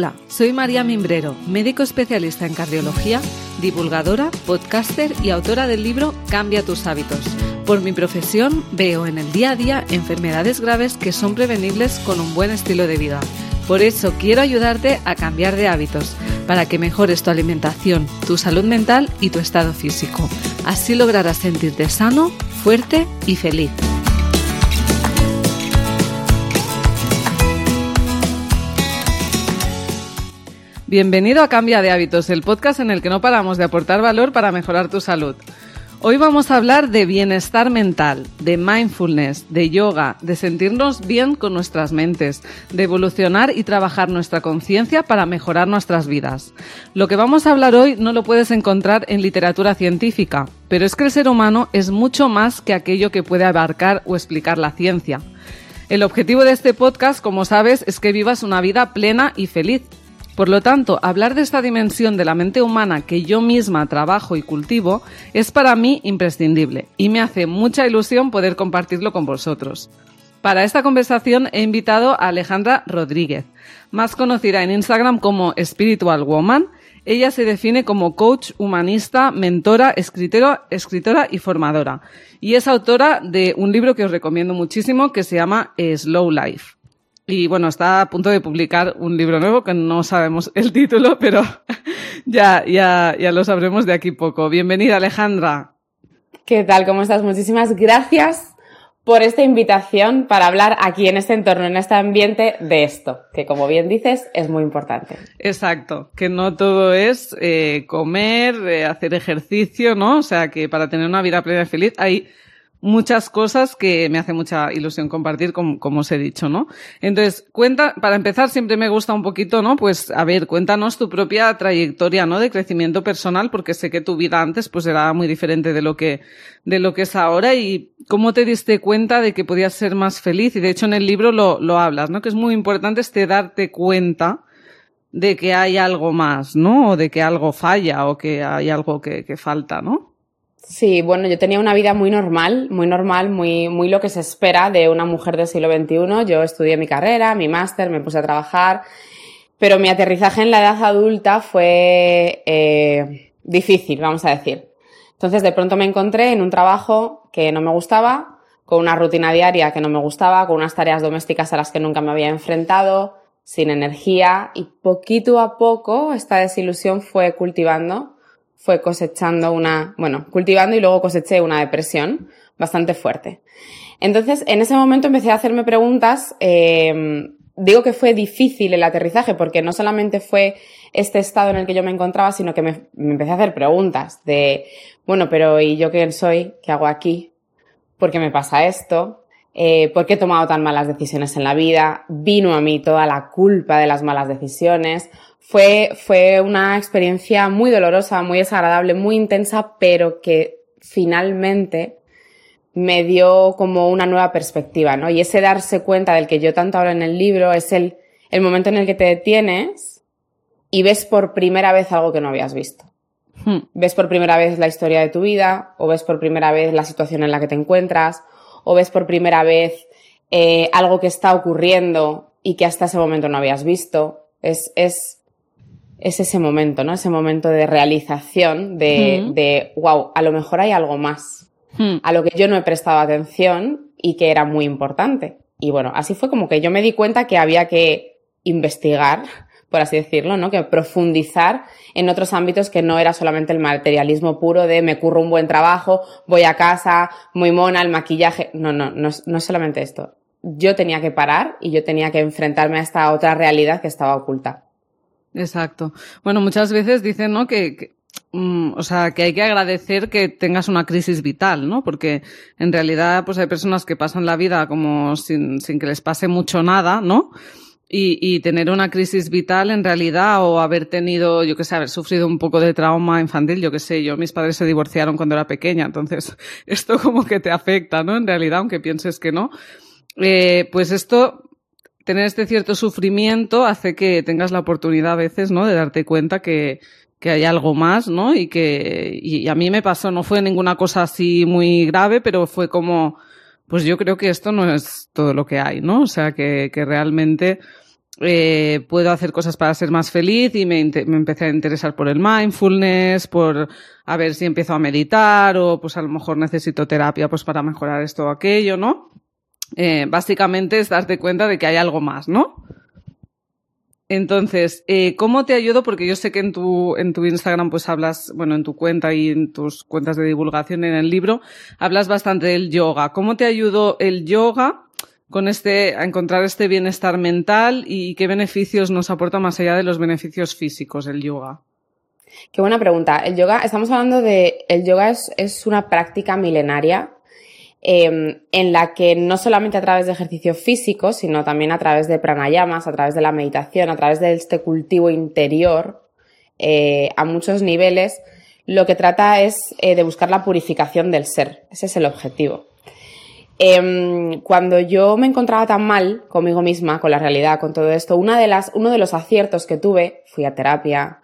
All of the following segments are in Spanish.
Hola, soy María Mimbrero, médico especialista en cardiología, divulgadora, podcaster y autora del libro Cambia tus hábitos. Por mi profesión veo en el día a día enfermedades graves que son prevenibles con un buen estilo de vida. Por eso quiero ayudarte a cambiar de hábitos, para que mejores tu alimentación, tu salud mental y tu estado físico. Así lograrás sentirte sano, fuerte y feliz. Bienvenido a Cambia de Hábitos, el podcast en el que no paramos de aportar valor para mejorar tu salud. Hoy vamos a hablar de bienestar mental, de mindfulness, de yoga, de sentirnos bien con nuestras mentes, de evolucionar y trabajar nuestra conciencia para mejorar nuestras vidas. Lo que vamos a hablar hoy no lo puedes encontrar en literatura científica, pero es que el ser humano es mucho más que aquello que puede abarcar o explicar la ciencia. El objetivo de este podcast, como sabes, es que vivas una vida plena y feliz, por lo tanto, hablar de esta dimensión de la mente humana que yo misma trabajo y cultivo es para mí imprescindible y me hace mucha ilusión poder compartirlo con vosotros. Para esta conversación he invitado a Alejandra Rodríguez, más conocida en Instagram como Spiritual Woman. Ella se define como coach humanista, mentora, escritora, escritora y formadora. Y es autora de un libro que os recomiendo muchísimo que se llama Slow Life. Y bueno, está a punto de publicar un libro nuevo que no sabemos el título, pero ya, ya, ya lo sabremos de aquí poco. Bienvenida, Alejandra. ¿Qué tal? ¿Cómo estás? Muchísimas gracias por esta invitación para hablar aquí en este entorno, en este ambiente de esto, que como bien dices es muy importante. Exacto, que no todo es eh, comer, eh, hacer ejercicio, ¿no? O sea, que para tener una vida plena y feliz hay muchas cosas que me hace mucha ilusión compartir, como, os he dicho, ¿no? Entonces, cuenta, para empezar, siempre me gusta un poquito, ¿no? Pues, a ver, cuéntanos tu propia trayectoria, ¿no? De crecimiento personal, porque sé que tu vida antes, pues, era muy diferente de lo que, de lo que es ahora y cómo te diste cuenta de que podías ser más feliz. Y de hecho, en el libro lo, lo hablas, ¿no? Que es muy importante este darte cuenta de que hay algo más, ¿no? O de que algo falla o que hay algo que, que falta, ¿no? Sí, bueno, yo tenía una vida muy normal, muy normal, muy, muy lo que se espera de una mujer del siglo XXI. Yo estudié mi carrera, mi máster, me puse a trabajar, pero mi aterrizaje en la edad adulta fue eh, difícil, vamos a decir. Entonces, de pronto me encontré en un trabajo que no me gustaba, con una rutina diaria que no me gustaba, con unas tareas domésticas a las que nunca me había enfrentado, sin energía, y poquito a poco esta desilusión fue cultivando fue cosechando una, bueno, cultivando y luego coseché una depresión bastante fuerte. Entonces, en ese momento empecé a hacerme preguntas, eh, digo que fue difícil el aterrizaje porque no solamente fue este estado en el que yo me encontraba, sino que me, empecé a hacer preguntas de, bueno, pero ¿y yo quién soy? ¿Qué hago aquí? ¿Por qué me pasa esto? Eh, ¿Por qué he tomado tan malas decisiones en la vida? ¿Vino a mí toda la culpa de las malas decisiones? Fue, fue una experiencia muy dolorosa, muy desagradable, muy intensa, pero que finalmente me dio como una nueva perspectiva, ¿no? Y ese darse cuenta del que yo tanto hablo en el libro es el, el momento en el que te detienes y ves por primera vez algo que no habías visto. Hmm. Ves por primera vez la historia de tu vida, o ves por primera vez la situación en la que te encuentras, o ves por primera vez eh, algo que está ocurriendo y que hasta ese momento no habías visto. Es, es, es ese momento, ¿no? Ese momento de realización de, de wow, a lo mejor hay algo más, a lo que yo no he prestado atención y que era muy importante. Y bueno, así fue como que yo me di cuenta que había que investigar, por así decirlo, ¿no? Que profundizar en otros ámbitos que no era solamente el materialismo puro de me curro un buen trabajo, voy a casa, muy mona, el maquillaje. No, no, no, no es solamente esto. Yo tenía que parar y yo tenía que enfrentarme a esta otra realidad que estaba oculta. Exacto. Bueno, muchas veces dicen, ¿no? Que, mm, o sea, que hay que agradecer que tengas una crisis vital, ¿no? Porque en realidad, pues hay personas que pasan la vida como sin, sin que les pase mucho nada, ¿no? Y, y, tener una crisis vital en realidad o haber tenido, yo qué sé, haber sufrido un poco de trauma infantil, yo qué sé, yo, mis padres se divorciaron cuando era pequeña, entonces esto como que te afecta, ¿no? En realidad, aunque pienses que no. Eh, pues esto tener este cierto sufrimiento hace que tengas la oportunidad a veces, ¿no? De darte cuenta que, que hay algo más, ¿no? Y que, y a mí me pasó, no fue ninguna cosa así muy grave, pero fue como, pues yo creo que esto no es todo lo que hay, ¿no? O sea, que, que realmente eh, puedo hacer cosas para ser más feliz y me, me, empecé a interesar por el mindfulness, por a ver si empiezo a meditar o pues a lo mejor necesito terapia pues para mejorar esto o aquello, ¿no? Eh, básicamente es darte cuenta de que hay algo más, ¿no? Entonces, eh, ¿cómo te ayudo? Porque yo sé que en tu, en tu Instagram pues hablas, bueno, en tu cuenta y en tus cuentas de divulgación en el libro, hablas bastante del yoga. ¿Cómo te ayudó el yoga con este, a encontrar este bienestar mental y qué beneficios nos aporta más allá de los beneficios físicos el yoga? Qué buena pregunta. El yoga, estamos hablando de, el yoga es, es una práctica milenaria Em, en la que no solamente a través de ejercicio físico, sino también a través de pranayamas, a través de la meditación, a través de este cultivo interior, eh, a muchos niveles, lo que trata es eh, de buscar la purificación del ser. Ese es el objetivo. Em, cuando yo me encontraba tan mal conmigo misma, con la realidad, con todo esto, una de las, uno de los aciertos que tuve, fui a terapia,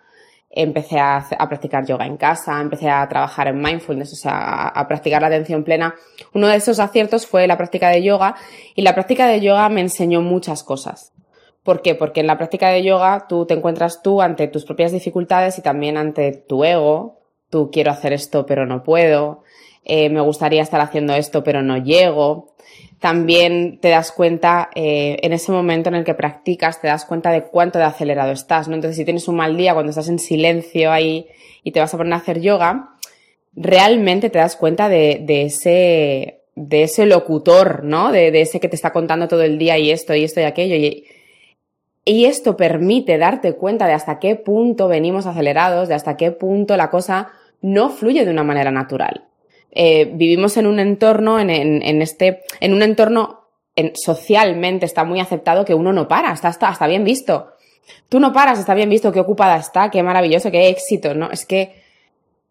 empecé a, practicar yoga en casa, empecé a trabajar en mindfulness, o sea, a, practicar la atención plena. Uno de esos aciertos fue la práctica de yoga y la práctica de yoga me enseñó muchas cosas. ¿Por qué? Porque en la práctica de yoga tú te encuentras tú ante tus propias dificultades y también ante tu ego. Tú quiero hacer esto pero no puedo. Eh, me gustaría estar haciendo esto pero no llego también te das cuenta eh, en ese momento en el que practicas, te das cuenta de cuánto de acelerado estás, ¿no? Entonces, si tienes un mal día cuando estás en silencio ahí y te vas a poner a hacer yoga, realmente te das cuenta de, ese, locutor, ¿no? De, ese que te está contando todo el día y esto y esto y aquello. Y esto permite darte cuenta de hasta qué punto venimos acelerados, de hasta qué punto la cosa no fluye de una manera natural. Eh, vivimos en un entorno, en, en, este, en un entorno socialmente está muy aceptado que uno no para, está, está, bien visto. Tú no paras, está bien visto, qué ocupada está, qué maravilloso, qué éxito, ¿no? Es que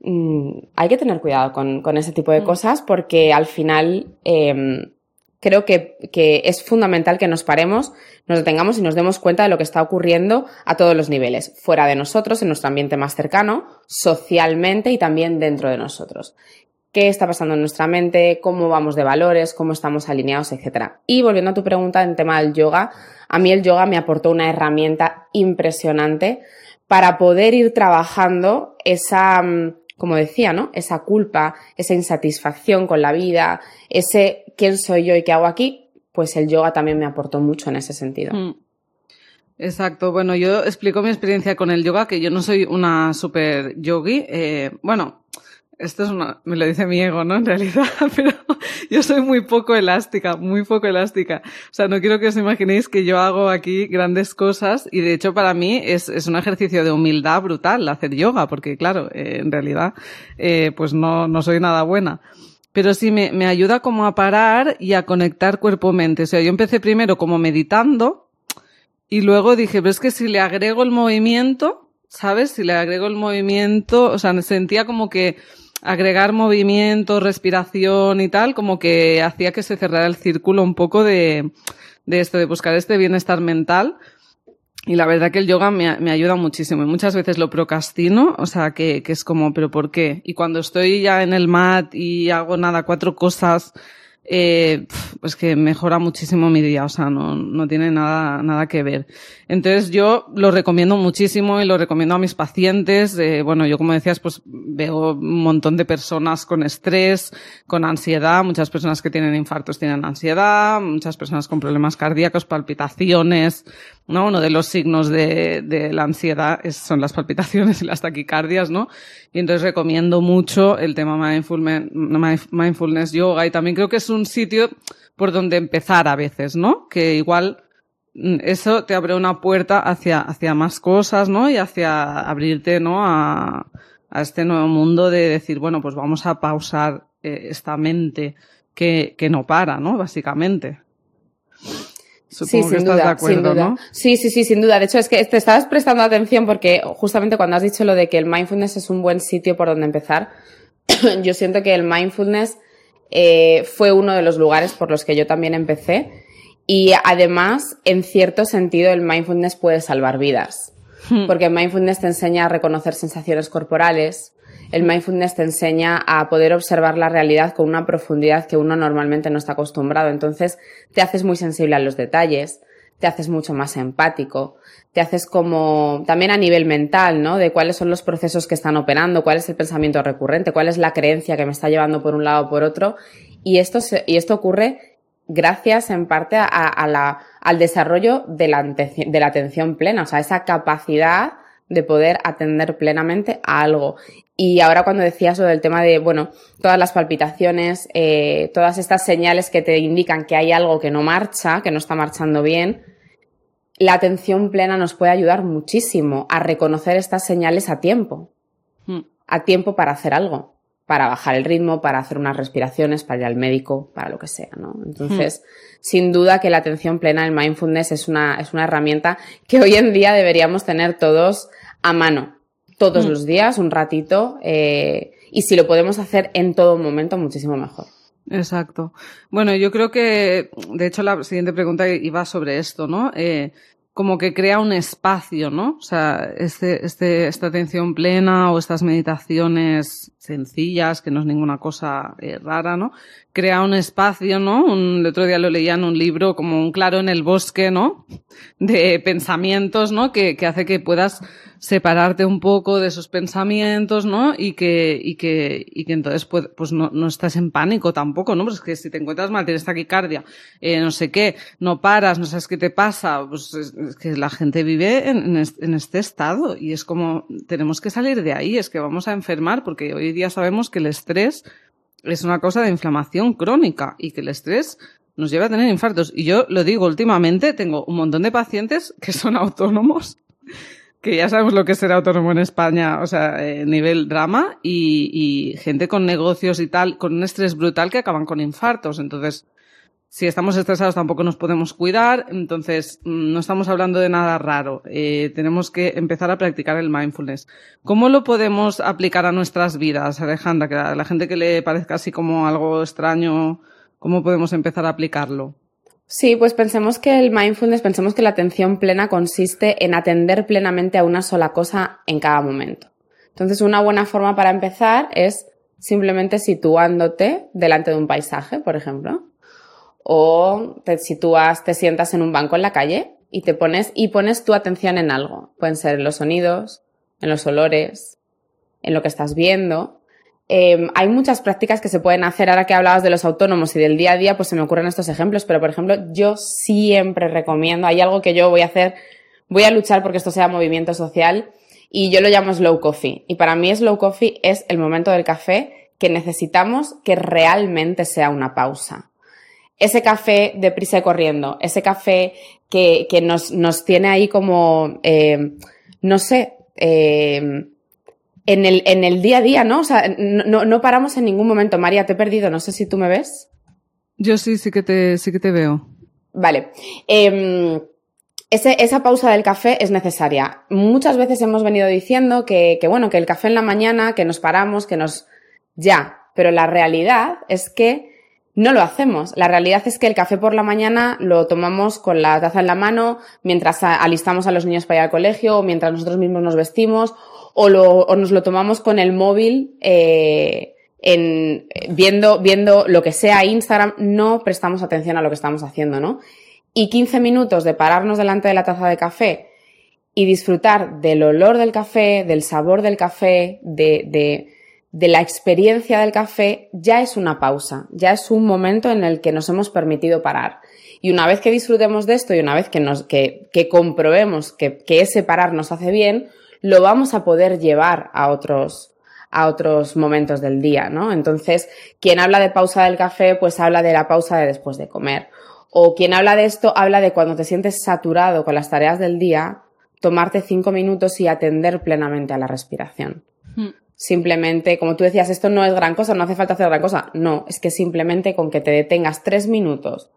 mm, hay que tener cuidado con, con ese tipo de mm. cosas porque al final em, creo que, que, es fundamental que nos paremos, nos detengamos y nos demos cuenta de lo que está ocurriendo a todos los niveles, fuera de nosotros, en nuestro ambiente más cercano, socialmente y también dentro de nosotros qué está pasando en nuestra mente, cómo vamos de valores, cómo estamos alineados, etc. Y volviendo a tu pregunta en tema del yoga, a mí el yoga me aportó una herramienta impresionante para poder ir trabajando esa, mm, como decía, ¿no? Esa culpa, esa insatisfacción con la vida, ese quién soy yo y qué hago aquí, pues el yoga también me aportó mucho en ese sentido. Mm. Exacto. Bueno, yo explico mi experiencia con el yoga, que yo no soy una super yogi. Eh, bueno, esto es una, me lo dice mi ego, ¿no? En realidad, pero yo soy muy poco elástica, muy poco elástica. O sea, no quiero que os imaginéis que yo hago aquí grandes cosas y de hecho para mí es, es un ejercicio de humildad brutal hacer yoga, porque claro, eh, en realidad, eh, pues no, no soy nada buena. Pero sí me, me ayuda como a parar y a conectar cuerpo-mente. O sea, yo empecé primero como meditando y luego dije, pero es que si le agrego el movimiento, ¿sabes? Si le agrego el movimiento, o sea, sentía como que, agregar movimiento, respiración y tal, como que hacía que se cerrara el círculo un poco de, de esto, de buscar este bienestar mental. Y la verdad que el yoga me, ayuda muchísimo. Y muchas veces lo procrastino, o sea, que, que es como, ¿pero por qué? Y cuando estoy ya en el mat y hago nada, cuatro cosas, eh, pues que mejora muchísimo mi día, o sea, no, no tiene nada, nada que ver. Entonces yo lo recomiendo muchísimo y lo recomiendo a mis pacientes. Eh, bueno, yo como decías, pues veo un montón de personas con estrés, con ansiedad, muchas personas que tienen infartos tienen ansiedad, muchas personas con problemas cardíacos, palpitaciones, ¿no? Uno de los signos de, la ansiedad es, son las palpitaciones y las taquicardias, ¿no? Y entonces recomiendo mucho el tema mindfulness, mindfulness yoga y también creo que es un sitio por donde empezar a veces, ¿no? Que igual mm, eso te abre una puerta hacia, hacia más cosas, ¿no? Y hacia abrirte, ¿no? A, a este nuevo mundo de decir, bueno, pues vamos a pausar eh, esta mente que, que no para, ¿no? Básicamente sí, sin duda, sin duda. Sí, sí, sí, sin duda. De hecho, es que te estabas prestando atención porque justamente cuando has dicho lo de que el mindfulness es un buen sitio por donde empezar, yo siento que el mindfulness eh, fue uno de los lugares por los que yo también empecé. Y además, en cierto sentido, el mindfulness puede salvar vidas. Hmm. Porque el mindfulness te enseña a reconocer sensaciones corporales, el mindfulness te enseña a poder observar la realidad con una profundidad que uno normalmente no está acostumbrado. Entonces, te haces muy sensible a los detalles, te haces mucho más empático, te haces como también a nivel mental, ¿no? De cuáles son los procesos que están operando, cuál es el pensamiento recurrente, cuál es la creencia que me está llevando por un lado o por otro. Y esto, y esto ocurre gracias en parte al desarrollo de la, de la atención plena, o sea, esa capacidad de poder atender plenamente a algo. Y ahora cuando decías lo del tema de, bueno, todas las palpitaciones, eh, todas estas señales que te indican que hay algo que no marcha, que no está marchando bien, la atención plena nos puede ayudar muchísimo a reconocer estas señales a tiempo. Hmm. A tiempo para hacer algo, para bajar el ritmo, para hacer unas respiraciones, para ir al médico, para lo que sea, ¿no? Entonces, sin duda que la atención plena, el mindfulness, es una, es una herramienta que hoy en día deberíamos tener todos a mano todos mm. los días, un ratito, eh, y si lo podemos hacer en todo momento, muchísimo mejor. Exacto. Bueno, yo creo que, de hecho, la siguiente pregunta iba sobre esto, ¿no? Eh, como que crea un espacio, ¿no? O sea, este, este, esta atención plena o estas meditaciones sencillas, que no es ninguna cosa eh, rara, ¿no? Crea un espacio, ¿no? Un, el otro día lo leía en un libro como un claro en el bosque, ¿no? De pensamientos, ¿no? Que, que hace que puedas separarte un poco de esos pensamientos, ¿no? Y que, y que, y que entonces pues, pues no, no estás en pánico tampoco, ¿no? Pues es que si te encuentras mal, tienes taquicardia, eh, no sé qué, no paras, no sabes qué te pasa, pues es, que la gente vive en, este estado y es como, tenemos que salir de ahí, es que vamos a enfermar porque hoy día sabemos que el estrés es una cosa de inflamación crónica y que el estrés nos lleva a tener infartos. Y yo lo digo últimamente, tengo un montón de pacientes que son autónomos que ya sabemos lo que es ser autónomo en España, o sea, eh, nivel drama, y, y, gente con negocios y tal, con un estrés brutal que acaban con infartos. Entonces, si estamos estresados tampoco nos podemos cuidar, entonces mm, no estamos hablando de nada raro. Eh, tenemos que empezar a practicar el mindfulness. ¿Cómo lo podemos aplicar a nuestras vidas, Alejandra? Que a la gente que le parezca así como algo extraño, ¿cómo podemos empezar a aplicarlo? Sí, pues pensemos que el mindfulness, pensemos que la atención plena consiste en atender plenamente a una sola cosa en cada momento. Entonces, una buena forma para empezar es simplemente situándote delante de un paisaje, por ejemplo, o te sitúas, te sientas en un banco en la calle y te pones y pones tu atención en algo. Pueden ser en los sonidos, en los olores, en lo que estás viendo Em, hay muchas prácticas que se pueden hacer. Ahora que hablabas de los autónomos y del día a día, pues se me ocurren estos ejemplos. Pero, por ejemplo, yo siempre recomiendo, hay algo que yo voy a hacer, voy a luchar porque esto sea movimiento social y yo lo llamo slow coffee. Y para mí slow coffee es el momento del café que necesitamos que realmente sea una pausa. Ese café de prisa y corriendo, ese café que, que nos, nos tiene ahí como, eh, no sé, eh, en el, en el día a día, ¿no? O sea, no, no paramos en ningún momento. María, te he perdido, no sé si tú me ves. Yo sí, sí que te, sí que te veo. Vale. Eh, ese, esa pausa del café es necesaria. Muchas veces hemos venido diciendo que, que, bueno, que el café en la mañana, que nos paramos, que nos... Ya, pero la realidad es que no lo hacemos. La realidad es que el café por la mañana lo tomamos con la taza en la mano mientras alistamos a los niños para ir al colegio o mientras nosotros mismos nos vestimos o, lo, o nos lo tomamos con el móvil eh, en, viendo, viendo lo que sea Instagram, no prestamos atención a lo que estamos haciendo, ¿no? Y 15 minutos de pararnos delante de la taza de café y disfrutar del olor del café, del sabor del café, de, de, de la experiencia del café, ya es una pausa, ya es un momento en el que nos hemos permitido parar. Y una vez que disfrutemos de esto y una vez que, nos, que, que comprobemos que, que ese parar nos hace bien, lo vamos a poder llevar a otros, a otros momentos del día, ¿no? Entonces, quien habla de pausa del café, pues habla de la pausa de después de comer. O quien habla de esto, habla de cuando te sientes saturado con las tareas del día, tomarte cinco minutos y atender plenamente a la respiración. Hmm. Simplemente, como tú decías, esto no es gran cosa, no hace falta hacer gran cosa. No, es que simplemente con que te detengas tres minutos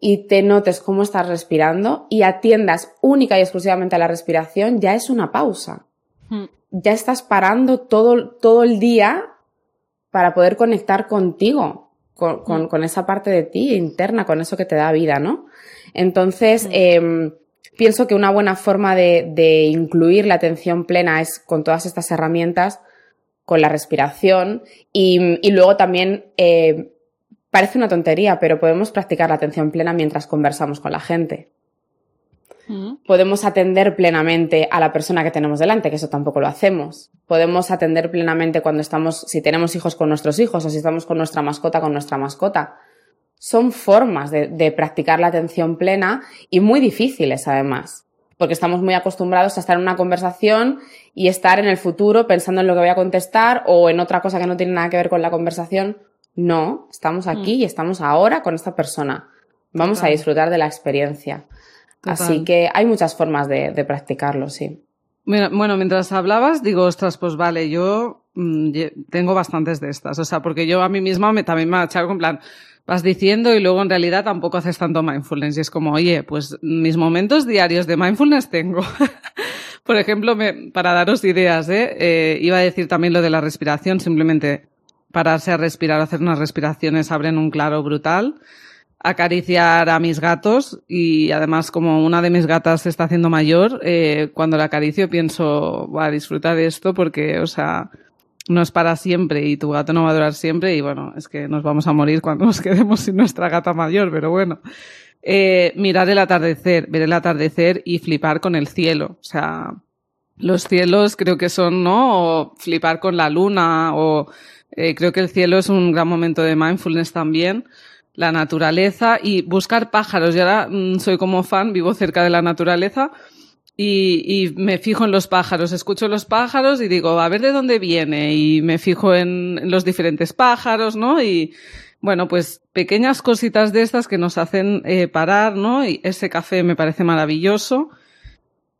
y te notes cómo estás respirando y atiendas única y exclusivamente a la respiración, ya es una pausa. Hmm. Ya estás parando todo, todo el día para poder conectar contigo, con, con, hmm. con, esa parte de ti interna, con eso que te da vida, ¿no? Entonces, hmm. eh, pienso que una buena forma de, de, incluir la atención plena es con todas estas herramientas, con la respiración y, y luego también eh, Parece una tontería, pero podemos practicar la atención plena mientras conversamos con la gente. Podemos atender plenamente a la persona que tenemos delante, que eso tampoco lo hacemos. Podemos atender plenamente cuando estamos, si tenemos hijos con nuestros hijos o si estamos con nuestra mascota con nuestra mascota. Son formas de practicar la atención plena y muy difíciles además porque estamos muy acostumbrados a estar en una conversación y estar en el futuro pensando en lo que voy a contestar o en otra cosa que no tiene nada que ver con la conversación. No, estamos aquí mm. y estamos ahora con esta persona. Vamos a disfrutar de la experiencia. Así que hay muchas formas de, practicarlo, sí. Bueno, mientras hablabas, digo, ostras, pues vale, yo mm, tengo bastantes de estas. O sea, porque yo a mí misma me, también me ha echado en plan, vas diciendo y luego en realidad tampoco haces tanto mindfulness. Y es como, oye, pues mis momentos diarios de mindfulness tengo. Por ejemplo, me, para daros ideas, ¿eh? ¿eh? iba a decir también lo de la respiración, simplemente pararse a respirar, hacer unas respiraciones abren un claro brutal. Acariciar a mis gatos y además como una de mis gatas se está haciendo mayor, eh, cuando la acaricio pienso, va a disfrutar de esto porque, o sea, no es para siempre y tu gato no va a durar siempre y bueno, es que nos vamos a morir cuando nos quedemos sin nuestra gata mayor, pero bueno. Eh, mirar el atardecer, ver el atardecer y flipar con el cielo. O sea, los cielos creo que son, ¿no? O flipar con la luna o eh, creo que el cielo es un gran momento de mindfulness también. La naturaleza y buscar pájaros. Yo ahora mm, soy como fan, vivo cerca de la naturaleza y, me fijo en los pájaros, escucho los pájaros y digo, a ver de dónde viene y me fijo en, los diferentes pájaros, ¿no? Y bueno, pues pequeñas cositas de estas que nos hacen eh, parar, ¿no? Y ese café me parece maravilloso.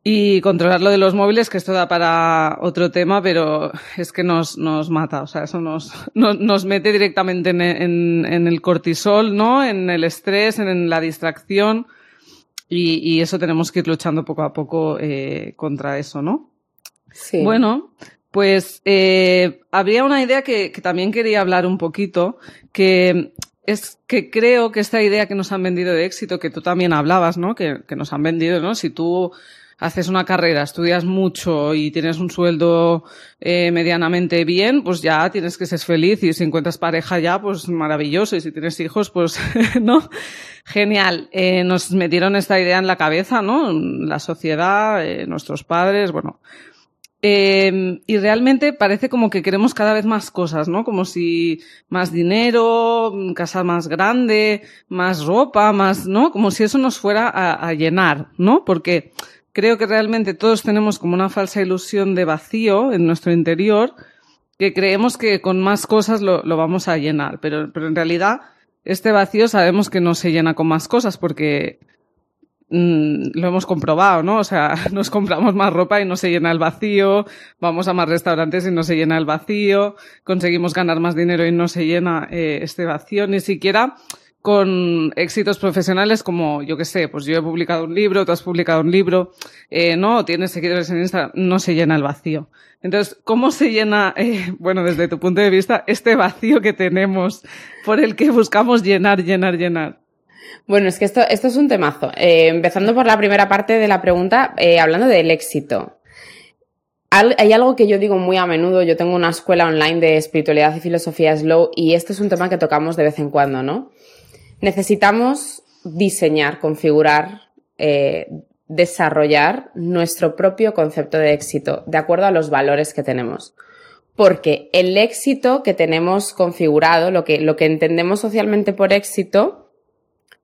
Y controlar lo de los móviles, que esto da para otro tema, pero es que nos, nos mata, o sea, eso nos, nos, mete directamente en, en, el cortisol, ¿no? En el estrés, en la distracción. Y, eso tenemos que ir luchando poco a poco eh, contra eso, ¿no? Sí. Bueno, pues eh, habría una idea que, que, también quería hablar un poquito, que es que creo que esta idea que nos han vendido de éxito, que tú también hablabas, ¿no? Que, que nos han vendido, ¿no? Si tú haces una carrera, estudias mucho y tienes un sueldo eh, medianamente bien, pues ya tienes que ser feliz y si encuentras pareja ya, pues maravilloso y si tienes hijos, pues no. Genial. Eh, nos metieron esta idea en la cabeza, ¿no? La sociedad, eh, nuestros padres, bueno. Eh, y realmente parece como que queremos cada vez más cosas, ¿no? Como si más dinero, casa más grande, más ropa, más, ¿no? Como si eso nos fuera a, a llenar, ¿no? Porque creo que realmente todos tenemos como una falsa ilusión de vacío en nuestro interior que creemos que con más cosas lo, vamos a llenar, pero, pero en realidad este vacío sabemos que no se llena con más cosas porque mm, lo hemos comprobado, ¿no? O sea, nos compramos más ropa y no se llena el vacío, vamos a más restaurantes y no se llena el vacío, conseguimos ganar más dinero y no se llena eh, este vacío, ni siquiera con éxitos profesionales como, yo que sé, pues yo he publicado un libro, tú has publicado un libro, eh, no, tienes seguidores en Instagram, no se llena el vacío. Entonces, ¿cómo se llena, eh, bueno, desde tu punto de vista, este vacío que tenemos por el que buscamos llenar, llenar, llenar? Bueno, es que esto, esto es un temazo. Eh, empezando por la primera parte de la pregunta, hablando del éxito. Hay algo que yo digo muy a menudo, yo tengo una escuela online de espiritualidad y filosofía slow y este es un tema que tocamos de vez en cuando, ¿no? Necesitamos diseñar, configurar, eh, desarrollar nuestro propio concepto de éxito de acuerdo a los valores que tenemos. Porque el éxito que tenemos configurado, lo que, lo que entendemos socialmente por éxito,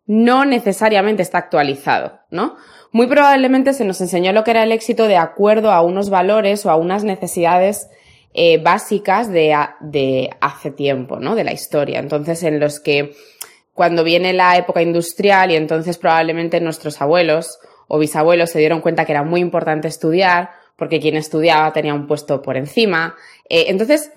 no necesariamente está actualizado, ¿no? Muy probablemente se nos enseñó lo que era el éxito de acuerdo a unos valores o a unas necesidades eh, básicas de, de hace tiempo, ¿no? De la historia. Entonces, en los que cuando viene la época industrial y entonces probablemente nuestros abuelos o bisabuelos se dieron cuenta que era muy importante estudiar porque quien estudiaba tenía un puesto por encima. Eh, entonces,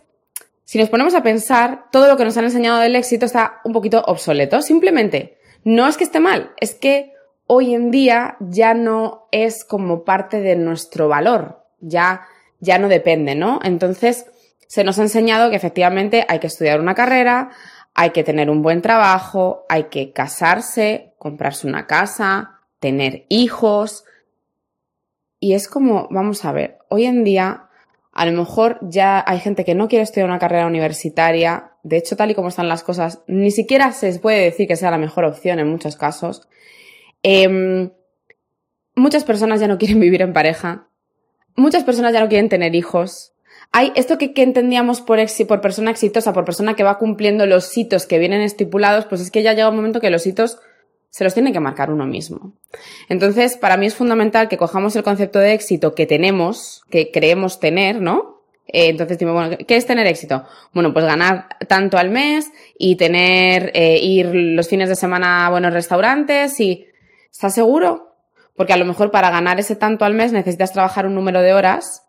si nos ponemos a pensar, todo lo que nos han enseñado del éxito está un poquito obsoleto. Simplemente, no es que esté mal, es que hoy en día ya no es como parte de nuestro valor, ya, ya no depende, ¿no? Entonces, se nos ha enseñado que efectivamente hay que estudiar una carrera, hay que tener un buen trabajo, hay que casarse, comprarse una casa, tener hijos. Y es como, vamos a ver, hoy en día a lo mejor ya hay gente que no quiere estudiar una carrera universitaria. De hecho, tal y como están las cosas, ni siquiera se puede decir que sea la mejor opción en muchos casos. Em, muchas personas ya no quieren vivir en pareja, muchas personas ya no quieren tener hijos. Hay esto que, entendíamos por, persona exitosa, por persona que va cumpliendo los hitos que vienen estipulados, pues es que ya llega un momento que los hitos se los tiene que marcar uno mismo. Entonces, para mí es fundamental que cojamos el concepto de éxito que tenemos, que creemos tener, ¿no? Eh, entonces, bueno, ¿qué es tener éxito? Bueno, pues ganar tanto al mes y tener, eh, ir los fines de semana a buenos restaurantes y, ¿estás seguro? Porque a lo mejor para ganar ese tanto al mes necesitas trabajar un número de horas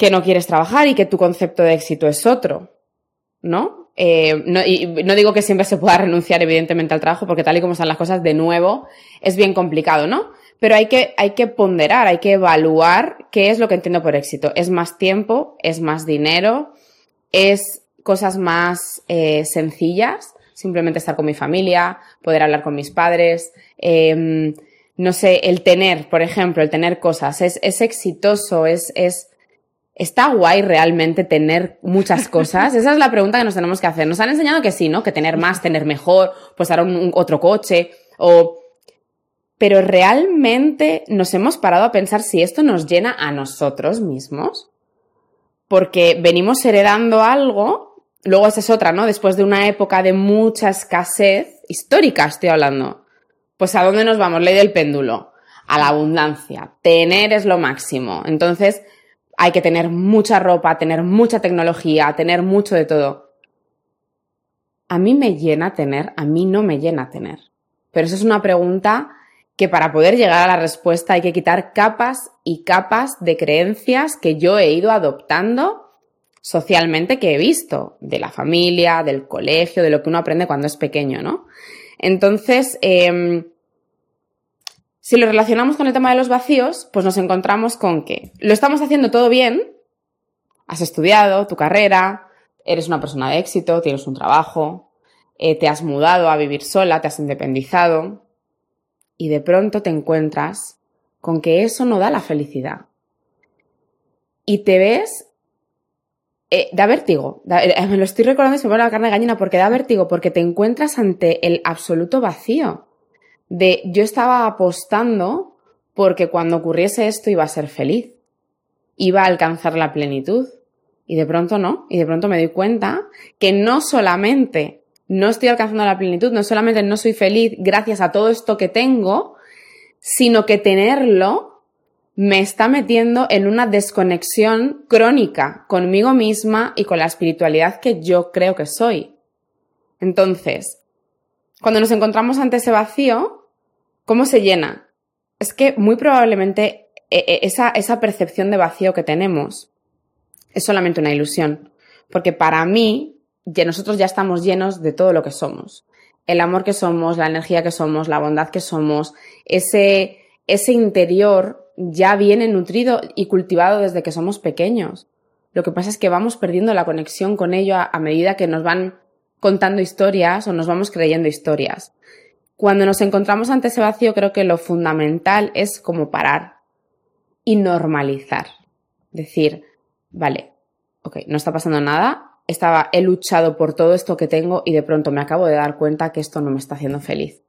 que no quieres trabajar y que tu concepto de éxito es otro, ¿no? Eh, no, y no digo que siempre se pueda renunciar, evidentemente, al trabajo, porque tal y como están las cosas, de nuevo, es bien complicado, ¿no? Pero hay que, hay que ponderar, hay que evaluar qué es lo que entiendo por éxito. ¿Es más tiempo? ¿Es más dinero? ¿Es cosas más eh, sencillas? Simplemente estar con mi familia, poder hablar con mis padres. Eh, no sé, el tener, por ejemplo, el tener cosas. Es, es exitoso, es, es, ¿Está guay realmente tener muchas cosas? Esa es la pregunta que nos tenemos que hacer. Nos han enseñado que sí, ¿no? Que tener más, tener mejor, pues ahora un, otro coche o... Pero realmente nos hemos parado a pensar si esto nos llena a nosotros mismos. Porque venimos heredando algo, luego esa es otra, ¿no? Después de una época de mucha escasez, histórica estoy hablando. Pues ¿a dónde nos vamos? Ley del péndulo. A la abundancia. Tener es lo máximo. Entonces, hay que tener mucha ropa, tener mucha tecnología, tener mucho de todo. A mí me llena tener, a mí no me llena tener. Pero eso es una pregunta que para poder llegar a la respuesta hay que quitar capas y capas de creencias que yo he ido adoptando socialmente que he visto, de la familia, del colegio, de lo que uno aprende cuando es pequeño, ¿no? Entonces, eh, si lo relacionamos con el tema de los vacíos, pues nos encontramos con que lo estamos haciendo todo bien, has estudiado tu carrera, eres una persona de éxito, tienes un trabajo, eh, te has mudado a vivir sola, te has independizado, y de pronto te encuentras con que eso no da la felicidad. Y te ves eh, da vértigo. Eh, me lo estoy recordando y se me pone la carne de gallina porque da vértigo, porque te encuentras ante el absoluto vacío de yo estaba apostando porque cuando ocurriese esto iba a ser feliz, iba a alcanzar la plenitud. Y de pronto no, y de pronto me doy cuenta que no solamente no estoy alcanzando la plenitud, no solamente no soy feliz gracias a todo esto que tengo, sino que tenerlo me está metiendo en una desconexión crónica conmigo misma y con la espiritualidad que yo creo que soy. Entonces, cuando nos encontramos ante ese vacío, ¿Cómo se llena? Es que muy probablemente e, e, esa, esa percepción de vacío que tenemos es solamente una ilusión. Porque para mí, nosotros ya estamos llenos de todo lo que somos. El amor que somos, la energía que somos, la bondad que somos, ese, ese interior ya viene nutrido y cultivado desde que somos pequeños. Lo que pasa es que vamos perdiendo la conexión con ello a medida que nos van contando historias o nos vamos creyendo historias. Cuando nos encontramos ante ese vacío, creo que lo fundamental es como parar y normalizar. Decir, vale, ok, no está pasando nada, estaba, he luchado por todo esto que tengo y de pronto me acabo de dar cuenta que esto no me está haciendo feliz.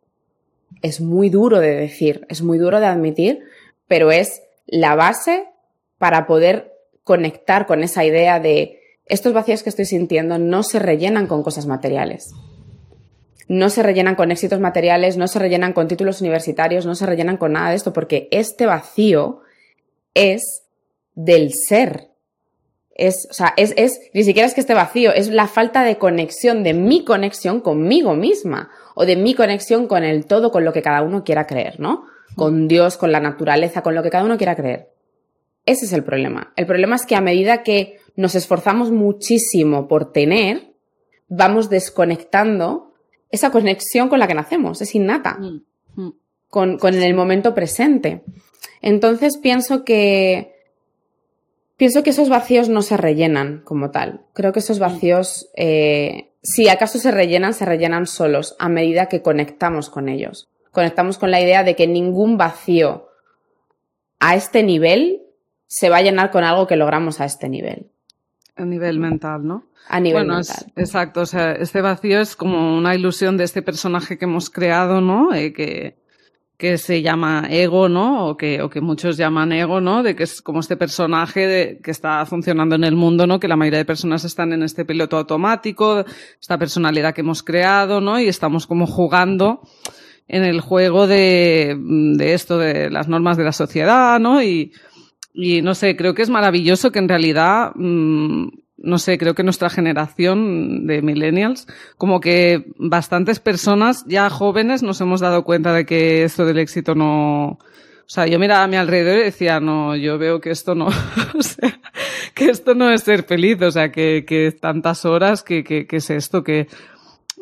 Es muy duro de decir, es muy duro de admitir, pero es la base para poder conectar con esa idea de estos vacíos que estoy sintiendo no se rellenan con cosas materiales no se rellenan con éxitos materiales, no se rellenan con títulos universitarios, no se rellenan con nada de esto, porque este vacío es del ser. Es, o sea, es, es, ni siquiera es que esté vacío, es la falta de conexión, de mi conexión conmigo misma, o de mi conexión con el todo, con lo que cada uno quiera creer, ¿no? Con Dios, con la naturaleza, con lo que cada uno quiera creer. Ese es el problema. El problema es que a medida que nos esforzamos muchísimo por tener, vamos desconectando esa conexión con la que nacemos, es innata, mm, mm. Con, con, el momento presente. Entonces pienso que pienso que esos vacíos no se rellenan como tal. Creo que esos mm. vacíos, eh, si acaso se rellenan, se rellenan solos a medida que conectamos con ellos. Conectamos con la idea de que ningún vacío a este nivel se va a llenar con algo que logramos a este nivel. A nivel mental, ¿no? A nivel mental. exacto, o sea, este vacío es como una ilusión de este personaje que hemos creado, ¿no? Eh, que, que se llama ego, ¿no? O que, o que muchos llaman ego, ¿no? De que es como este personaje de, que está funcionando en el mundo, ¿no? Que la mayoría de personas están en este piloto automático, esta personalidad que hemos creado, ¿no? Y estamos como jugando en el juego de, de esto, de las normas de la sociedad, ¿no? Y, y no sé, creo que es maravilloso que en realidad mmm, no sé, creo que nuestra generación de millennials, como que bastantes personas ya jóvenes nos hemos dado cuenta de que esto del éxito no, o sea, yo miraba a mi alrededor y decía, no, yo veo que esto no, o sea, que esto no es ser feliz, o sea, que, que tantas horas, que, que, que es esto, que,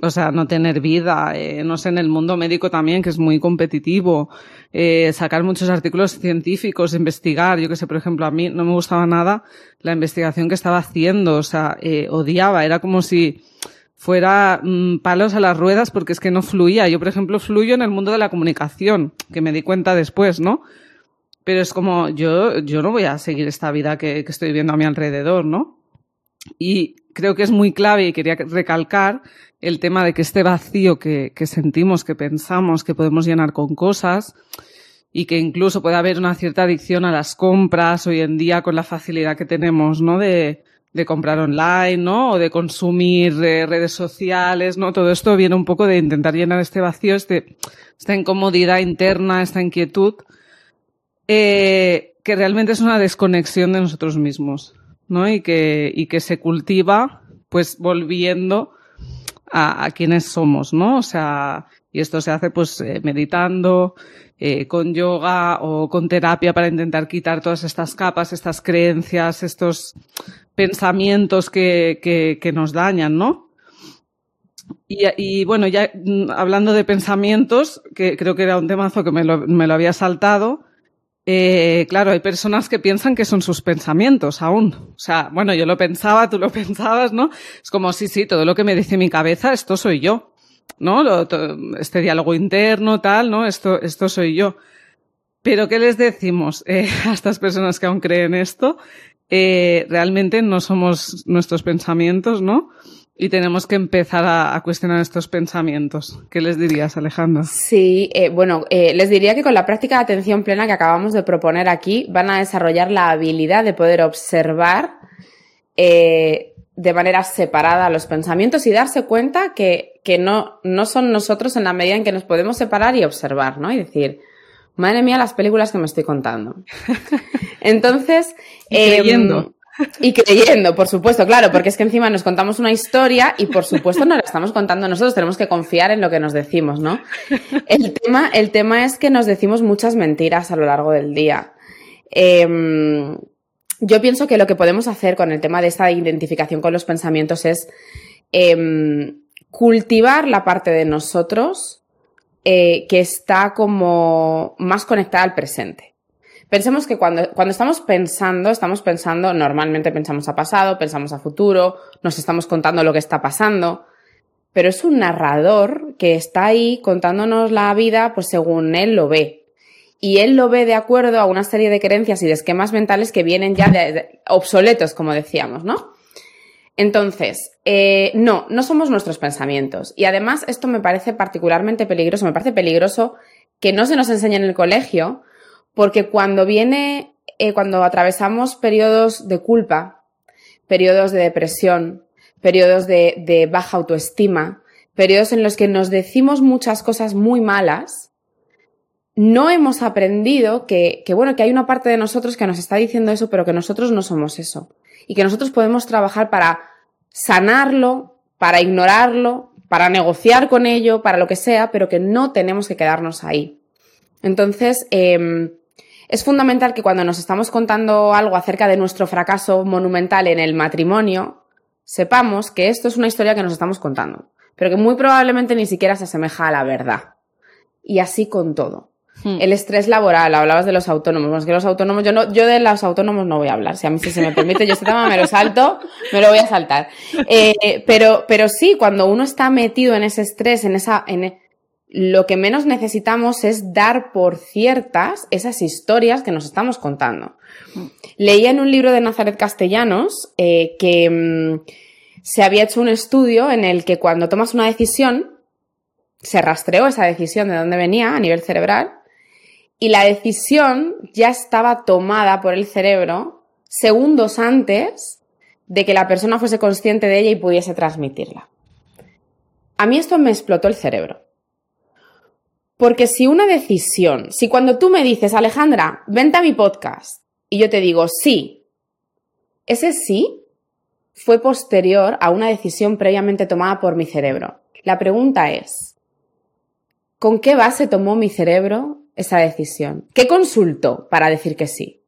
o sea, no tener vida, eh, no sé, en el mundo médico también, que es muy competitivo, eh, sacar muchos artículos científicos, investigar, yo que sé, por ejemplo, a mí no me gustaba nada la investigación que estaba haciendo, o sea, eh, odiaba, era como si fuera mmm, palos a las ruedas porque es que no fluía. Yo, por ejemplo, fluyo en el mundo de la comunicación, que me di cuenta después, ¿no? Pero es como, yo, yo no voy a seguir esta vida que, que estoy viendo a mi alrededor, ¿no? Y creo que es muy clave y quería recalcar el tema de que este vacío que, que, sentimos, que pensamos que podemos llenar con cosas y que incluso puede haber una cierta adicción a las compras hoy en día con la facilidad que tenemos, ¿no? De, de comprar online, ¿no? O de consumir eh, redes sociales, ¿no? Todo esto viene un poco de intentar llenar este vacío, este, esta incomodidad interna, esta inquietud, eh, que realmente es una desconexión de nosotros mismos, ¿no? Y que, y que se cultiva, pues volviendo a, a quienes somos, ¿no? O sea, y esto se hace pues eh, meditando, eh, con yoga o con terapia para intentar quitar todas estas capas, estas creencias, estos pensamientos que, que, que nos dañan, ¿no? Y, y, bueno, ya mm, hablando de pensamientos, que creo que era un temazo que me lo, me lo había saltado, eh, claro, hay personas que piensan que son sus pensamientos aún. O sea, bueno, yo lo pensaba, tú lo pensabas, ¿no? Es como, sí, sí, todo lo que me dice mi cabeza, esto soy yo, ¿no? Este diálogo interno, tal, ¿no? Esto, esto soy yo. Pero, ¿qué les decimos eh, a estas personas que aún creen esto? Eh, realmente no somos nuestros pensamientos, ¿no? Y tenemos que empezar a, a, cuestionar estos pensamientos. ¿Qué les dirías, Alejandra? Sí, eh, bueno, eh, les diría que con la práctica de atención plena que acabamos de proponer aquí, van a desarrollar la habilidad de poder observar eh, de manera separada los pensamientos y darse cuenta que, que no, no son nosotros en la medida en que nos podemos separar y observar, ¿no? Y decir, madre mía, las películas que me estoy contando. Entonces, y creyendo. Y creyendo, por supuesto, claro, porque es que encima nos contamos una historia y por supuesto no la estamos contando nosotros, tenemos que confiar en lo que nos decimos, ¿no? El tema, el tema es que nos decimos muchas mentiras a lo largo del día. Eh, yo pienso que lo que podemos hacer con el tema de esta identificación con los pensamientos es eh, cultivar la parte de nosotros eh, que está como más conectada al presente. Pensemos que cuando, cuando estamos pensando, estamos pensando, normalmente pensamos a pasado, pensamos a futuro, nos estamos contando lo que está pasando, pero es un narrador que está ahí contándonos la vida pues según él lo ve. Y él lo ve de acuerdo a una serie de creencias y de esquemas mentales que vienen ya de, obsoletos, como decíamos, ¿no? Entonces, eh, no, no somos nuestros pensamientos. Y además, esto me parece particularmente peligroso, me parece peligroso que no se nos enseñe en el colegio, porque cuando viene, eh, cuando atravesamos periodos de culpa, periodos de depresión, periodos de, baja autoestima, periodos en los que nos decimos muchas cosas muy malas, no hemos aprendido que, bueno, que hay una parte de nosotros que nos está diciendo eso, pero que nosotros no somos eso. Y que nosotros podemos trabajar para sanarlo, para ignorarlo, para negociar con ello, para lo que sea, pero que no tenemos que quedarnos ahí. Entonces, eh, es fundamental que cuando nos estamos contando algo acerca de nuestro fracaso monumental en el matrimonio, sepamos que esto es una historia que nos estamos contando, pero que muy probablemente ni siquiera se asemeja a la verdad. Y así con todo. Hmm. El estrés laboral, hablabas de los autónomos. Es que los autónomos, yo no, yo de los autónomos no voy a hablar. Si a mí se me permite, yo este tema me lo salto, me lo voy a saltar. Eh, pero, pero sí, cuando uno está metido en ese estrés, en esa, en, lo que menos necesitamos es dar por ciertas esas historias que nos estamos contando. Leía en un libro de Nazaret Castellanos eh, que mmm, se había hecho un estudio en el que cuando tomas una decisión, se rastreó esa decisión de dónde venía a nivel cerebral y la decisión ya estaba tomada por el cerebro segundos antes de que la persona fuese consciente de ella y pudiese transmitirla. A mí esto me explotó el cerebro. Porque si una decisión, si cuando tú me dices, Alejandra, vente a mi podcast, y yo te digo sí, ese sí fue posterior a una decisión previamente tomada por mi cerebro. La pregunta es, ¿con qué base tomó mi cerebro esa decisión? ¿Qué consultó para decir que sí?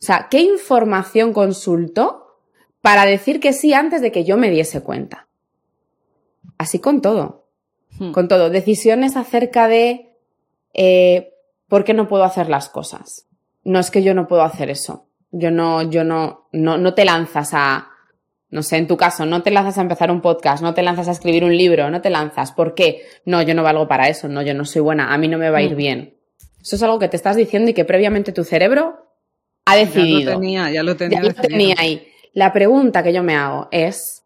O sea, ¿qué información consultó para decir que sí antes de que yo me diese cuenta? Así con todo. Hmm. Con todo. Decisiones acerca de eh, por qué no puedo hacer las cosas. No es que yo no puedo hacer eso. Yo no, yo no, no, no te lanzas a, no sé, en tu caso, no te lanzas a empezar un podcast, no te lanzas a escribir un libro, no te lanzas. ¿Por qué? No, yo no valgo para eso, no, yo no soy buena, a mí no me va a ir hmm. bien. Eso es algo que te estás diciendo y que previamente tu cerebro ha decidido. Ya lo tenía, ya lo tenía. Ya lo tenía ahí. La pregunta que yo me hago es,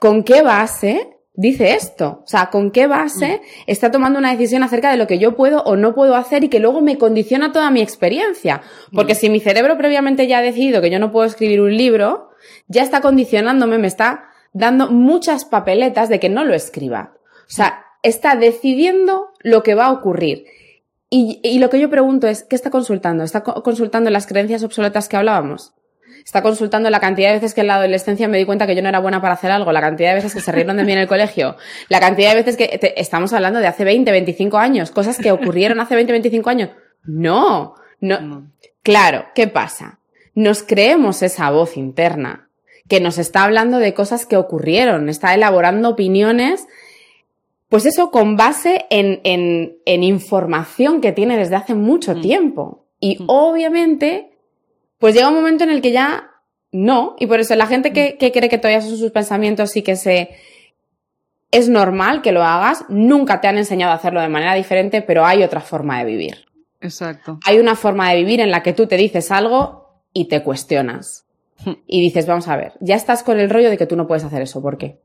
¿con qué base dice esto? O sea, ¿con qué base mm. está tomando una decisión acerca de lo que yo puedo o no puedo hacer y que luego me condiciona toda mi experiencia? Porque mm. si mi cerebro previamente ya ha decidido que yo no puedo escribir un libro, ya está condicionándome, me está dando muchas papeletas de que no lo escriba. O sea, está decidiendo lo que va a ocurrir. Y, lo que yo pregunto es, ¿qué está consultando? ¿Está consultando las creencias obsoletas que hablábamos? ¿Está consultando la cantidad de veces que en la adolescencia me di cuenta que yo no era buena para hacer algo? ¿La cantidad de veces que se rieron de mí en el colegio? ¿La cantidad de veces que estamos hablando de hace 20, 25 años? ¿Cosas que ocurrieron hace 20, 25 años? No, no. Claro, ¿qué pasa? Nos creemos esa voz interna que nos está hablando de cosas que ocurrieron, está elaborando opiniones pues eso con base en, en, información que tiene desde hace mucho mm. tiempo. Y mm. obviamente, pues llega un momento en el que ya no. Y por eso la gente que, que cree que todavía son sus pensamientos y que se... Es normal que lo hagas, nunca te han enseñado a hacerlo de manera diferente, pero hay otra forma de vivir. Exacto. Hay una forma de vivir en la que tú te dices algo y te cuestionas. Y dices, vamos a ver, ya estás con el rollo de que tú no puedes hacer eso, ¿por qué?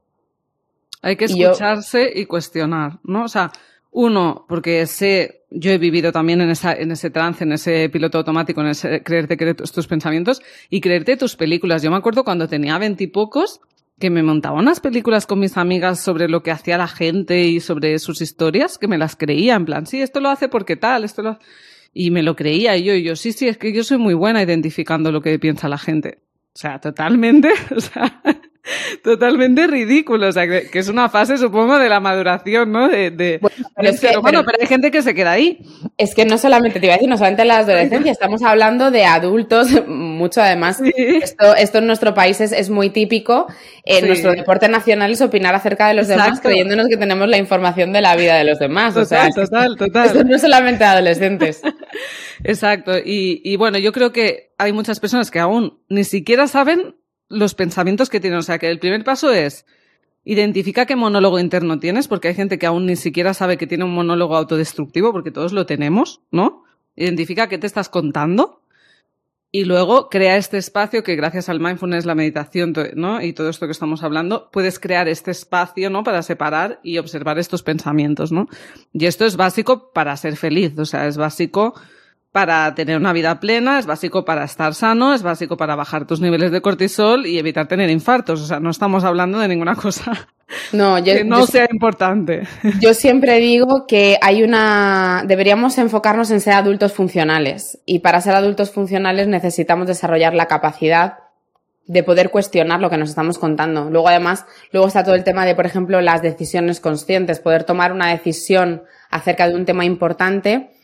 Hay que escucharse y cuestionar, ¿no? O sea, uno, porque sé, yo he vivido también en, esa, en ese trance, en ese piloto automático, en ese creerte, creer tus pensamientos y creerte tus películas. Yo me acuerdo cuando tenía veintipocos que me montaba unas películas con mis amigas sobre lo que hacía la gente y sobre sus historias, que me las creía, en plan, sí, esto lo hace porque tal, esto lo Y me lo creía y yo, y yo, sí, sí, es que yo soy muy buena identificando lo que piensa la gente. O sea, totalmente, o sea, totalmente ridículo. O sea, que, es una fase, supongo, de la maduración, ¿no? De, bueno, pero, pero, hay gente que se queda ahí. Es que no solamente, te iba a decir, no solamente en la adolescencia, estamos hablando de adultos, mucho además. Esto, esto en nuestro país es, muy típico. En nuestro deporte nacional es opinar acerca de los demás creyéndonos que tenemos la información de la vida de los demás. Total, o sea, total, total. Esto no es solamente adolescentes. Exacto. Y, y bueno, yo creo que hay muchas personas que aún ni siquiera saben los pensamientos que tienen. O sea, que el primer paso es identifica qué monólogo interno tienes, porque hay gente que aún ni siquiera sabe que tiene un monólogo autodestructivo, porque todos lo tenemos, ¿no? Identifica qué te estás contando y luego crea este espacio que gracias al mindfulness, la meditación, ¿no? Y todo esto que estamos hablando, puedes crear este espacio, ¿no? Para separar y observar estos pensamientos, ¿no? Y esto es básico para ser feliz, o sea, es básico para tener una vida plena, es básico para estar sano, es básico para bajar tus niveles de cortisol y evitar tener infartos. O sea, no estamos hablando de ninguna cosa no, que no sea importante. Yo siempre digo que hay una. Deberíamos enfocarnos en ser adultos funcionales. Y para ser adultos funcionales necesitamos desarrollar la capacidad de poder cuestionar lo que nos estamos contando. Luego, además, luego está todo el tema de, por ejemplo, las decisiones conscientes, poder tomar una decisión acerca de un tema importante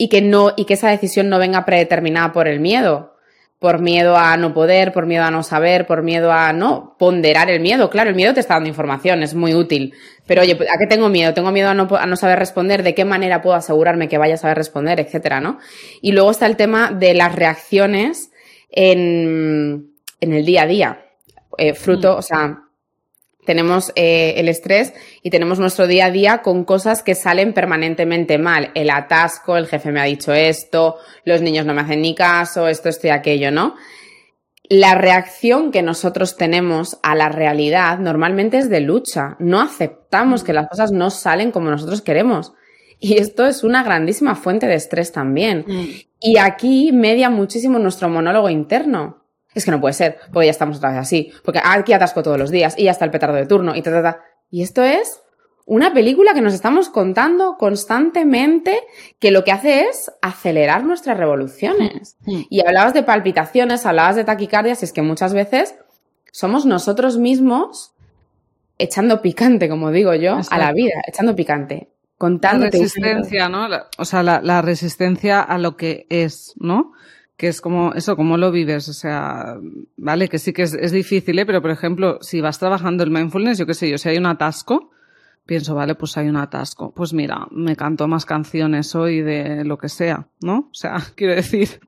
y que no, y que esa decisión no venga predeterminada por el miedo. Por miedo a no poder, por miedo a no saber, por miedo a no ponderar el miedo. Claro, el miedo te está dando información, es muy útil. Pero oye, ¿a qué tengo miedo? Tengo miedo a no, a no saber responder, de qué manera puedo asegurarme que vaya a saber responder, etcétera, ¿no? Y luego está el tema de las reacciones en, en el día a día. Eh, fruto, mm. o sea, tenemos eh, el estrés y tenemos nuestro día a día con cosas que salen permanentemente mal. El atasco, el jefe me ha dicho esto, los niños no me hacen ni caso, esto, esto y aquello, ¿no? La reacción que nosotros tenemos a la realidad normalmente es de lucha. No aceptamos que las cosas no salen como nosotros queremos. Y esto es una grandísima fuente de estrés también. Mm. Y aquí media muchísimo nuestro monólogo interno. Es que no puede ser, porque ya estamos otra vez así. Porque aquí atasco todos los días y ya está el petardo de turno y ta, ta, ta. Y esto es una película que nos estamos contando constantemente que lo que hace es acelerar nuestras revoluciones. Y hablabas de palpitaciones, hablabas de taquicardias, y es que muchas veces somos nosotros mismos echando picante, como digo yo, a la vida, echando picante. La Contándote. resistencia, ¿no? La- o sea, la, la resistencia a lo que es, ¿no? Que es como eso, cómo lo vives. O sea, vale, que sí que es, es difícil, ¿eh? pero por ejemplo, si vas trabajando el mindfulness, yo qué sé yo, si hay un atasco, pienso, vale, pues hay un atasco. Pues mira, me canto más canciones hoy de lo que sea, ¿no? O sea, quiero decir,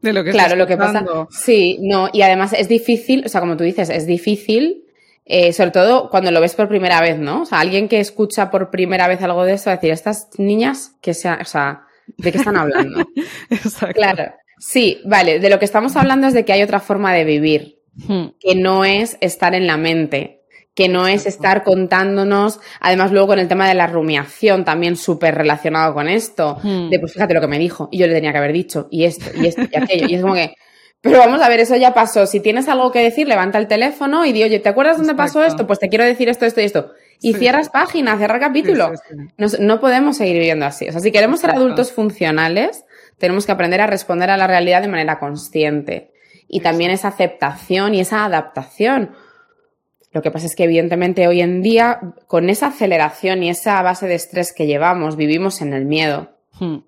de lo que Claro, lo que pasa. Sí, no, y además es difícil, o sea, como tú dices, es difícil, eh, sobre todo cuando lo ves por primera vez, ¿no? O sea, alguien que escucha por primera vez algo de a decir, estas niñas, que sea, o sea, ¿de qué están hablando? Exacto. claro. Sí, vale, de lo que estamos hablando es de que hay otra forma de vivir, Hmm. que no es estar en la mente, que no es estar contándonos, además luego con el tema de la rumiación también súper relacionado con esto, Hmm. de pues fíjate lo que me dijo y yo le tenía que haber dicho y esto y esto y aquello y es como que pero vamos a ver, eso ya pasó. Si tienes algo que decir, levanta el teléfono y di, oye, ¿te acuerdas dónde pasó esto? Pues te quiero decir esto, esto y esto. Y Sí. cierras página, cierra capítulo. Sí. Nos- no podemos seguir viviendo así. O sea, si queremos ser adultos funcionales, tenemos que aprender a responder a la realidad de manera consciente. Y también esa aceptación y esa adaptación. Lo que pasa es que evidentemente hoy en día, con esa aceleración y esa base de estrés que llevamos, vivimos en el miedo. Hmm.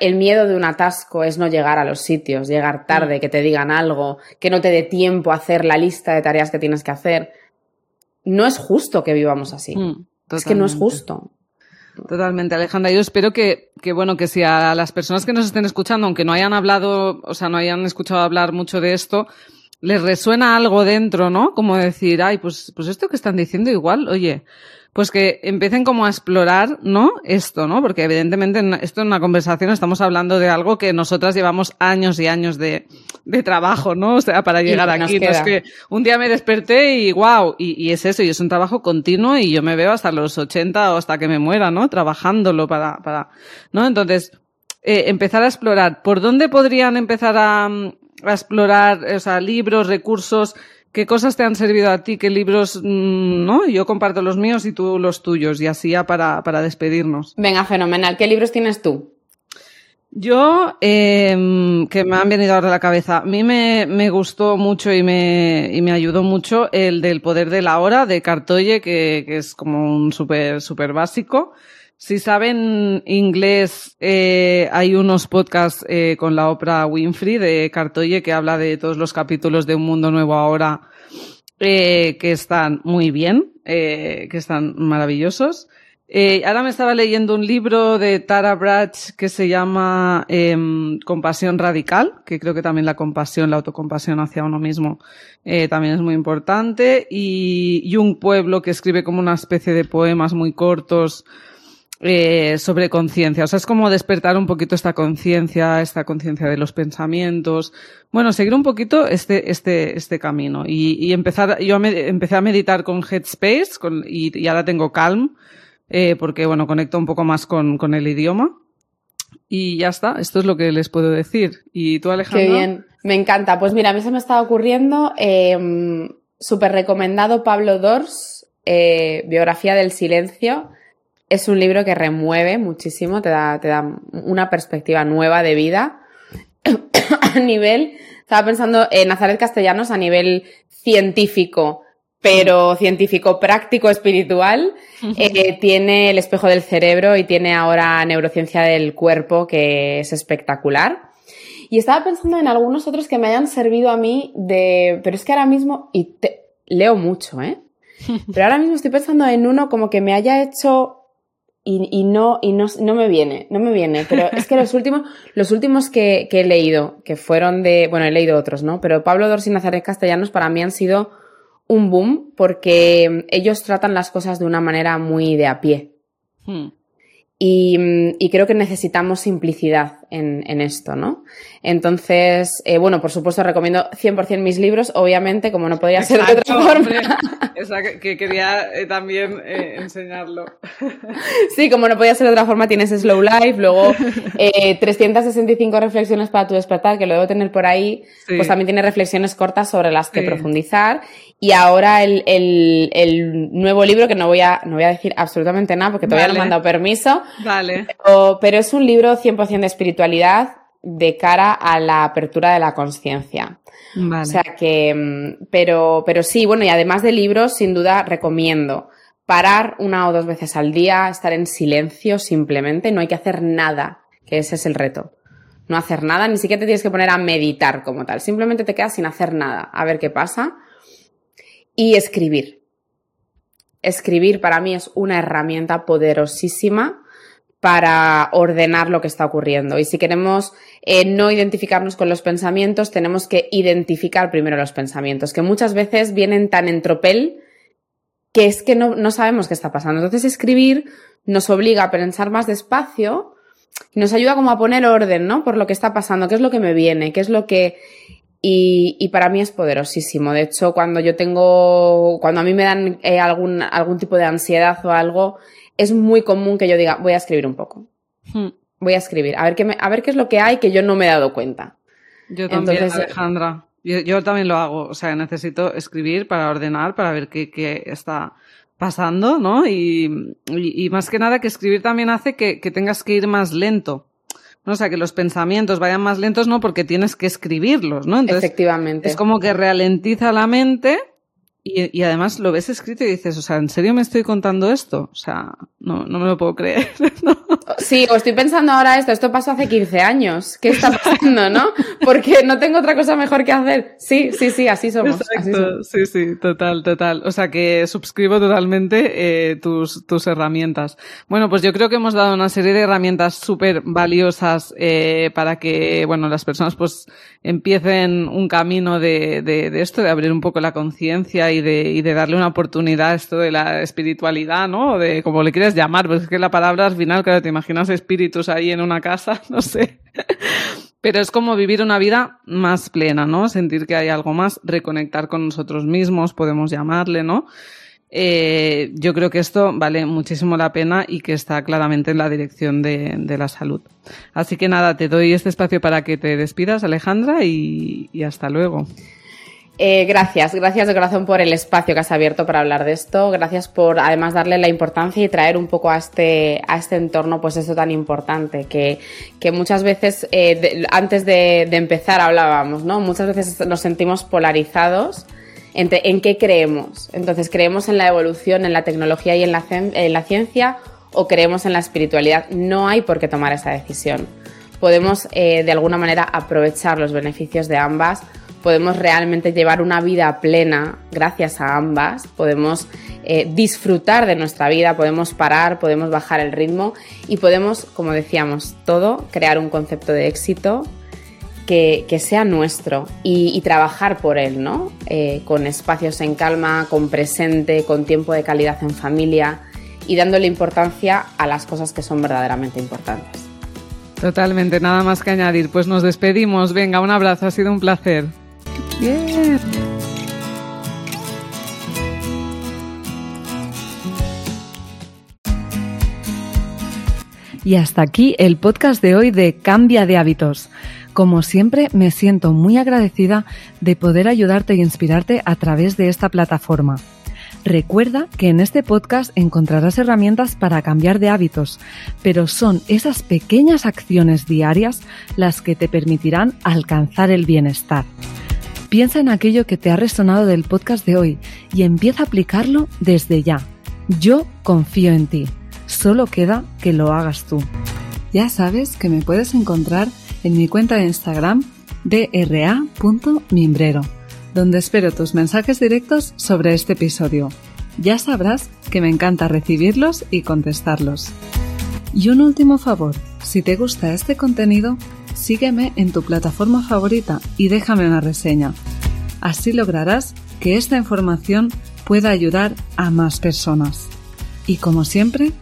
El miedo de un atasco es no llegar a los sitios, llegar tarde, que te digan algo, que no te dé tiempo a hacer la lista de tareas que tienes que hacer. No es justo que vivamos así. Hmm. Es que no es justo. Totalmente, Alejandra. Yo espero que, que, bueno, que si a las personas que nos estén escuchando, aunque no hayan hablado, o sea, no hayan escuchado hablar mucho de esto, les resuena algo dentro, ¿no? Como decir, ay, pues, pues esto que están diciendo igual, oye, pues que empiecen como a explorar, ¿no? Esto, ¿no? Porque evidentemente en esto en una conversación estamos hablando de algo que nosotras llevamos años y años de, de trabajo, ¿no? O sea, para llegar aquí. No es que un día me desperté y wow, y, y es eso, y es un trabajo continuo y yo me veo hasta los 80 o hasta que me muera, ¿no? Trabajándolo para, para, ¿no? Entonces, eh, empezar a explorar. ¿Por dónde podrían empezar a, a explorar, o sea, libros, recursos? ¿Qué cosas te han servido a ti? ¿Qué libros, mm, no? Yo comparto los míos y tú los tuyos, y así ya para, para despedirnos. Venga, fenomenal. ¿Qué libros tienes tú? Yo, eh, que me han venido ahora a la cabeza, a mí me, me gustó mucho y me, y me ayudó mucho el del poder de la hora de Cartoye, que, que es como un súper, súper básico. Si saben inglés, eh, hay unos podcasts eh, con la Oprah Winfrey de Cartoye que habla de todos los capítulos de Un Mundo Nuevo Ahora, eh, que están muy bien, eh, que están maravillosos. Eh, ahora me estaba leyendo un libro de Tara Brach que se llama em, Compasión Radical, que creo que también la compasión, la autocompasión hacia uno mismo eh, también es muy importante. Y, y un pueblo que escribe como una especie de poemas muy cortos eh, sobre conciencia. O sea, es como despertar un poquito esta conciencia, esta conciencia de los pensamientos. Bueno, seguir un poquito este, este, este camino. Y, y empezar, yo me- empecé a meditar con Headspace con, y, y ahora tengo Calm, eh, porque bueno, conecto un poco más con, con el idioma. Y ya está, esto es lo que les puedo decir. ¿Y tú, Alejandro? Qué bien. Me encanta. Pues mira, a mí se me estaba ocurriendo eh, súper recomendado Pablo Dors, eh, Biografía del Silencio. Es un libro que remueve muchísimo, te da, te da una perspectiva nueva de vida. a nivel, estaba pensando en Nazaret Castellanos a nivel científico, pero científico práctico espiritual. Eh, tiene el espejo del cerebro y tiene ahora neurociencia del cuerpo, que es espectacular. Y estaba pensando en algunos otros que me hayan servido a mí de... Pero es que ahora mismo... Y te- leo mucho, ¿eh? Pero ahora mismo estoy pensando en uno como que me haya hecho... Y, y no, y no, no me viene, no me viene. Pero es que los últimos, los últimos que, que he leído, que fueron de... Bueno, he leído otros, ¿no? Pero Pablo Dors y Nazaret Castellanos para mí han sido un boom porque ellos tratan las cosas de una manera muy de a pie. Hmm. Y, mm, y creo que necesitamos simplicidad en, en esto, ¿no? Entonces, eh, bueno, por supuesto recomiendo 100% mis libros, obviamente, como no podría ser de otra forma. Exacto, que quería eh, también eh, enseñarlo. Sí, como no podía ser de otra forma, tienes Slow Life, luego 365 reflexiones para tu despertar, que lo debo tener por ahí, pues también tiene reflexiones cortas sobre las que profundizar. Y ahora el, el, el, nuevo libro, que no voy a, no voy a decir absolutamente nada porque todavía no me han dado permiso. Vale. Pero, pero es un libro 100% de espiritualidad de cara a la apertura de la conciencia. Vale. O sea que, mm, pero, pero sí, bueno, y además de libros, sin duda recomiendo parar una o dos veces al día, estar en silencio simplemente, no hay que hacer nada, que ese es el reto. No hacer nada, ni siquiera te tienes que poner a meditar como tal, simplemente te quedas sin hacer nada, a ver qué pasa. Y escribir. Escribir para mí es una herramienta poderosísima para ordenar lo que está ocurriendo. Y si queremos eh, no identificarnos con los pensamientos, tenemos que identificar primero los pensamientos, que muchas veces vienen tan en tropel que es que no, no sabemos qué está pasando. Entonces escribir nos obliga a pensar más despacio nos ayuda como a poner orden, ¿no? Por lo que está pasando, qué es lo que me viene, qué es lo que... Y, y para mí es poderosísimo. De hecho, cuando yo tengo, cuando a mí me dan eh, algún, algún tipo de ansiedad o algo, es muy común que yo diga, voy a escribir un poco. Hmm. Voy a escribir, a ver qué, me, a ver qué es lo que hay que yo no me he dado cuenta. Yo también, Entonces, Alejandra. Yo, yo, también lo hago. O sea, necesito escribir para ordenar, para ver qué, qué está pasando, ¿no? Y, y, y, más que nada que escribir también hace que, que tengas que ir más lento. ¿no? O sea, que los pensamientos vayan más lentos, ¿no? Porque tienes que escribirlos, ¿no? Entonces, Efectivamente. Es como que ralentiza la mente y, y, además lo ves escrito y dices, o sea, ¿en serio me estoy contando esto? O sea, no, no me lo puedo creer. ¿no? Sí, o estoy pensando ahora esto, esto pasó hace 15 años. ¿Qué está pasando, no? Porque no tengo otra cosa mejor que hacer. Sí, sí, sí, así somos. Exacto, así somos. sí, sí, total, total. O sea que suscribo totalmente eh, tus, tus herramientas. Bueno, pues yo creo que hemos dado una serie de herramientas súper valiosas eh, para que, bueno, las personas pues empiecen un camino de, de, de esto, de abrir un poco la conciencia y de, y de darle una oportunidad a esto de la espiritualidad, ¿no? De como le quieras llamar, pues es que la palabra al final, claro, te imaginas espíritus ahí en una casa, no sé. Pero es como vivir una vida más plena, ¿no? Sentir que hay algo más, reconectar con nosotros mismos, podemos llamarle, ¿no? Eh, yo creo que esto vale muchísimo la pena y que está claramente en la dirección de, de, la salud. Así que nada, te doy este espacio para que te despidas, Alejandra, y, y hasta luego. Eh, gracias, gracias de corazón por el espacio que has abierto para hablar de esto. Gracias por además darle la importancia y traer un poco a este, a este entorno, pues esto tan importante que, que muchas veces, eh, antes de, empezar hablábamos, ¿no? Muchas veces nos sentimos polarizados entre en qué creemos. Entonces, ¿creemos en la evolución, en la tecnología y en la, en la ciencia o creemos en la espiritualidad? No hay por qué tomar esa decisión. Podemos, eh, de alguna manera, aprovechar los beneficios de ambas podemos realmente llevar una vida plena gracias a ambas, podemos eh, disfrutar de nuestra vida, podemos parar, podemos bajar el ritmo y podemos, como decíamos, todo, crear un concepto de éxito que, sea nuestro y, y, trabajar por él, ¿no? Eh, con espacios en calma, con presente, con tiempo de calidad en familia y dándole importancia a las cosas que son verdaderamente importantes. Totalmente, nada más que añadir. Pues nos despedimos. Venga, un abrazo, ha sido un placer. Bien. Y hasta aquí el podcast de hoy de Cambia de hábitos. Como siempre, me siento muy agradecida de poder ayudarte e inspirarte a través de esta plataforma. Recuerda que en este podcast encontrarás herramientas para cambiar de hábitos, pero son esas pequeñas acciones diarias las que te permitirán alcanzar el bienestar. Piensa en aquello que te ha resonado del podcast de hoy y empieza a aplicarlo desde ya. Yo confío en ti. Solo queda que lo hagas tú. Ya sabes que me puedes encontrar en mi cuenta de Instagram dra.mimbrero, donde espero tus mensajes directos sobre este episodio. Ya sabrás que me encanta recibirlos y contestarlos. Y un último favor, si te gusta este contenido, sígueme en tu plataforma favorita y déjame una reseña. Así lograrás que esta información pueda ayudar a más personas. Y como siempre,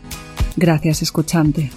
gracias escuchante.